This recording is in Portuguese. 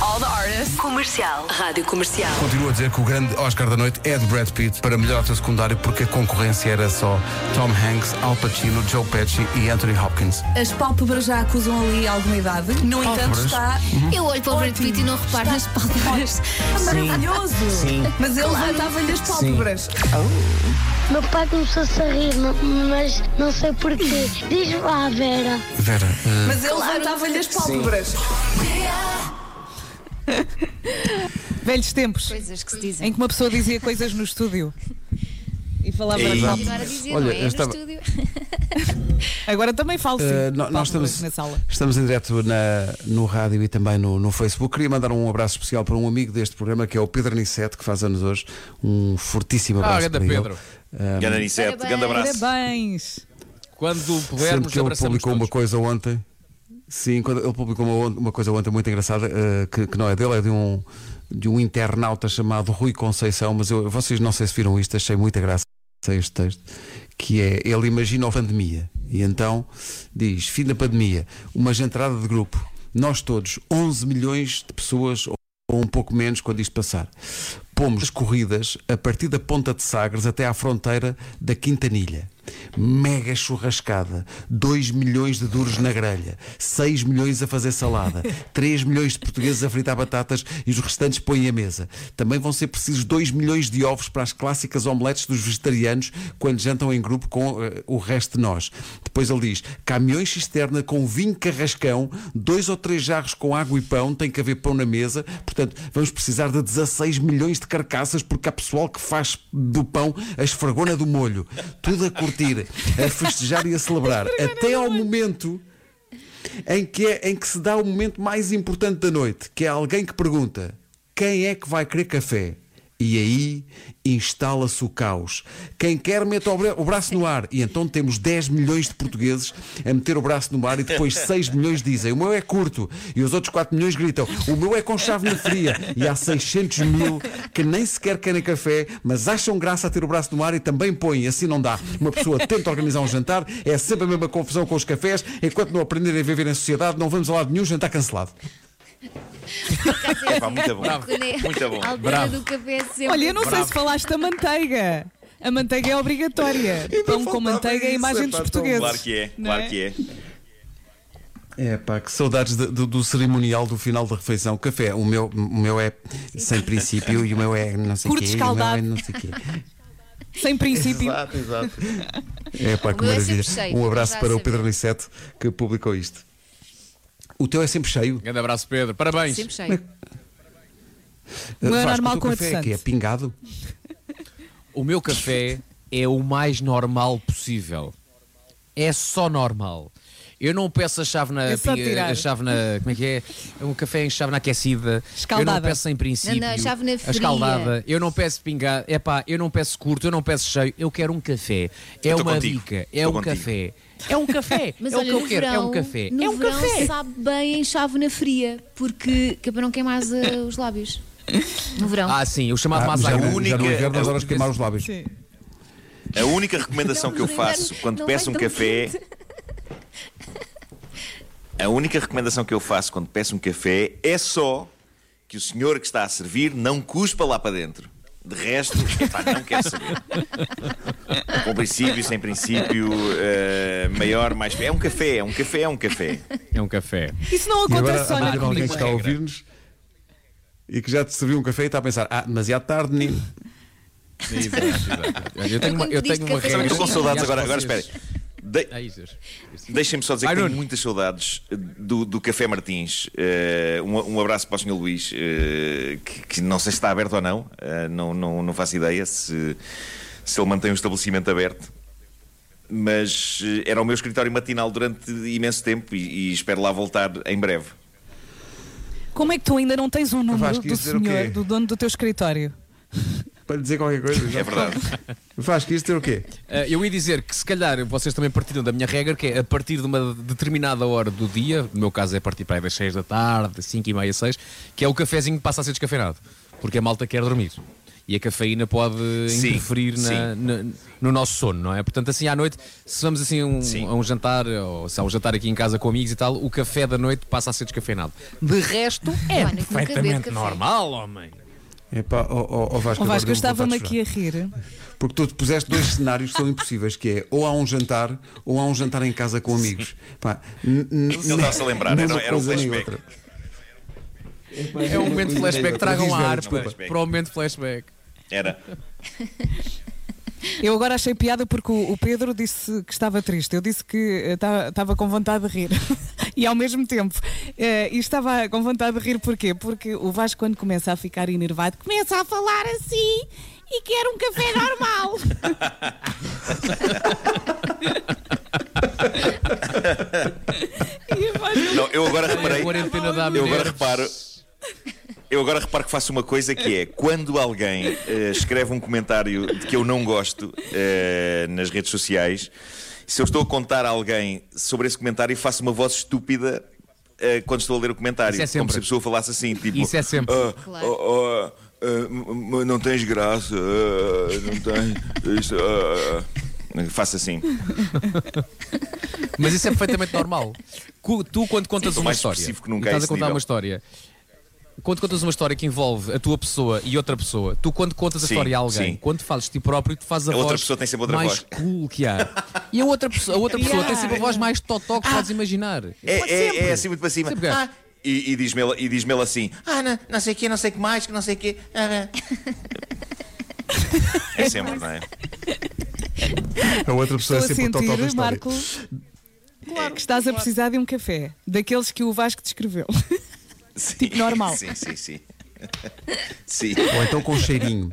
all the artists. Comercial. Rádio Comercial. Continuo a dizer que o grande Oscar da noite é de Brad Pitt para melhor ator secundário porque a concorrência era só Tom Hanks, Al Pacino, Joe Pesci e Anthony Hopkins. As pálpebras já acusam ali alguma idade. No entanto, está Eu olho para o Brad Pitt e não reparo nas pálpebras. maravilhoso. Mas ele levantava-lhe as pálpebras. Meu pai começou-se a rir, mas não sei porquê. Diz lá, Vera. Vera, eh, Mas ele levantava-lhe as pálpebras. Velhos tempos Coisas que se dizem. em que uma pessoa dizia coisas no estúdio e falava Continuar a dizer, Olha, é? No estava- estúdio. Agora também falo sim. eh, nó- nós estamos, na sala. estamos em direto na, no rádio e também no, no Facebook. Queria mandar um abraço especial para um amigo deste programa que é o Pedro Aniceto, que faz anos hoje. Um fortíssimo Ah, abraço grande para Pedro. ele. Ganda Parabéns. grande abraço. Parabéns! Quando Sempre pudermos, que ele publicou uma todos. coisa ontem. Sim, quando ele publicou uma, uma coisa ontem muito engraçada, eh, que, que não é dele, é de um, de um internauta chamado Rui Conceição, mas eu, vocês não sei se viram isto, achei muita graça este texto, que é, ele imagina a pandemia, e então diz, fim da pandemia, uma entrada de grupo, nós todos, 11 milhões de pessoas, ou um pouco menos quando isto passar. Pomos as corridas a partir da Ponta de Sagres até à fronteira da Quintanilha. Mega churrascada, 2 milhões de duros na grelha, 6 milhões a fazer salada, 3 milhões de portugueses a fritar batatas e os restantes põem à mesa. Também vão ser precisos 2 milhões de ovos para as clássicas omeletes dos vegetarianos quando jantam em grupo com eh, o resto de nós. Depois ele diz: caminhões cisterna com vinho carrascão, dois ou três jarros com água e pão, tem que haver pão na mesa. Portanto, vamos precisar de 16 milhões de carcaças porque há pessoal que faz do pão a esfregona do molho. Tudo a a festejar e a celebrar. Até ao momento em que, é, em que se dá o momento mais importante da noite, que é alguém que pergunta quem é que vai querer café? E aí instala-se o caos. Quem quer mete o bra- o braço no ar. E então temos 10 milhões de portugueses a meter o braço no ar e depois 6 milhões dizem o meu é curto. E os outros 4 milhões gritam o meu é com chave na fria. E há 600 mil que nem sequer querem café, mas acham graça a ter o braço no ar e também põem. Assim não dá. Uma pessoa tenta organizar um jantar, é sempre a mesma confusão com os cafés. Enquanto não aprenderem a viver em sociedade, não vamos a lado nenhum, jantar cancelado. É pá, muito bom. Quando Muito bom. A altura Bravo. do café é sempre. Olha, eu não sei se falaste da manteiga. A manteiga é obrigatória. Pão com faltava manteiga é a isso, imagem dos tão portugueses. Claro que é, Não claro é? que é. É pá, que saudades de- do, do cerimonial do final da refeição. Café, o meu, o meu é sem princípio e o meu é não sei Curto quê, e o meu é escaldado. não sei quê. Sem princípio. Exato, exato. É pá, que O meu é maravilha. sempre cheio, um abraço já para o sabia. Pedro Aniceto que publicou isto. O teu é sempre cheio. Grande abraço, Pedro. Parabéns. Sempre cheio. Não é Vasco, normal o teu com café é que é pingado. O meu café é o mais normal possível. É só normal. Eu não peço a chávena, É só pi- tirar. a chávena, como é que é? É um café em chávena aquecida. Escaldada. Eu não peço em princípio. Não, não, chávena a fria. escaldada. Eu não peço pingado. É pá, eu não peço curto, eu não peço cheio. Eu quero um café. É uma contigo. bica. É Estou um contigo. café. É um café. Mas é olha, o que eu quero. verão, é um café. No é um verão café. sabe bem em chávena fria, porque que é para não queimar eh, os lábios. No verão. Ah, sim, o chamado Ah, massa já, única- já no inverno horas única- queimar os lábios. Sim. A única recomendação que eu faço não quando peço um café. A única recomendação que eu faço quando peço um café é só que o senhor que está a servir não cuspa lá para dentro. De resto, epá, não quero saber. Com princípio, sem princípio, eh, maior, mais. É um café, é um café, é um café. É um café. Isso não E agora acontece só na alguém que está a ouvir-nos e que já te serviu um café e está a pensar, ah, demasiado tarde, menino. Exato, exato. Eu tenho uma, eu tenho uma regra. Estou com saudades agora, agora espere. De- Ah, isso, isso. Deixem-me só dizer que tenho muitas saudades do, do Café Martins. Eh, um, um abraço para o Sr. Luís, eh, que, que não sei se está aberto ou não, eh, não, não, não faço ideia se, se ele mantém o estabelecimento aberto. Mas eh, era o meu escritório matinal durante imenso tempo e, e espero lá voltar em breve. Como é que tu ainda não tens o número do senhor, do dono do teu escritório? Para lhe dizer qualquer coisa. É verdade. Faz que isto ter o quê? Uh, eu ia dizer que se calhar vocês também partiram da minha regra, que é a partir de uma determinada hora do dia, no meu caso é a partir para aí das 6 da tarde, 5 e meia, 6, que é o cafezinho que passa a ser descafeinado. Porque a malta quer dormir. E a cafeína pode Sim, interferir na- sim. na- no nosso sono, não é? Portanto, assim à noite, se vamos assim a um, a um jantar, ou se há um jantar aqui em casa com amigos e tal, o café da noite passa a ser descafeinado. De resto, é bebo perfeitamente normal, homem. Epá, ó, ó, ó Vasco, O agora Vasco, eu estava-me aqui a rir. Porque tu te puseste dois cenários que são impossíveis, que é ou há um jantar ou há um jantar em casa com amigos. Pá, n- n- Ele estava-se a lembrar, era- era um flashback. outra. É um momento flashback, tragam a harpa para o momento flashback. Era. Eu agora achei piada porque o, Pedro disse que estava triste. Eu disse que eh, ta- estava com vontade de rir. E ao mesmo tempo. eh, e estava com vontade de rir porquê? Porque o Vasco, quando começa a ficar enervado, começa a falar assim e quer um café normal. Não, eu agora reparei. Eu agora reparo. Eu agora reparo que faço uma coisa que é quando alguém eh, escreve um comentário de que eu não gosto eh, nas redes sociais, se eu estou a contar a alguém sobre esse comentário, faço uma voz estúpida eh, quando estou a ler o comentário. Isso é sempre. Como se a pessoa falasse assim, tipo. Isso é sempre. "Ah, Claro. oh, oh, ah, m- m- não tens graça, ah, não tens. Isto, ah, ah." Faço assim. Mas isso é perfeitamente normal. Tu, quando contas Sim, uma mais história, específico e nunca estás a contar nível. uma história, quando contas uma história que envolve a tua pessoa e outra pessoa, tu, quando contas a Sim, história a alguém, sim. quando fazes de ti próprio, tu fazes a, A outra voz pessoa tem sempre outra mais voz. cool que há. E a outra pessoa, a outra pessoa tem sempre a voz mais totó que podes imaginar. É, Pode é, sempre. é assim muito para cima. Sempre. Ah, e, e diz-me ele, e diz-me ele assim: Ah, não, não sei o quê, não sei o que mais, que não sei o quê. Ah, ah." É sempre, não é? A outra pessoa Estou é a sempre o totó da sentir, história. Marco, que estás a precisar de um café. Daqueles que o Vasco descreveu. Sim, Tipo normal. Sim, sim, sim. Sim. Ou então com cheirinho.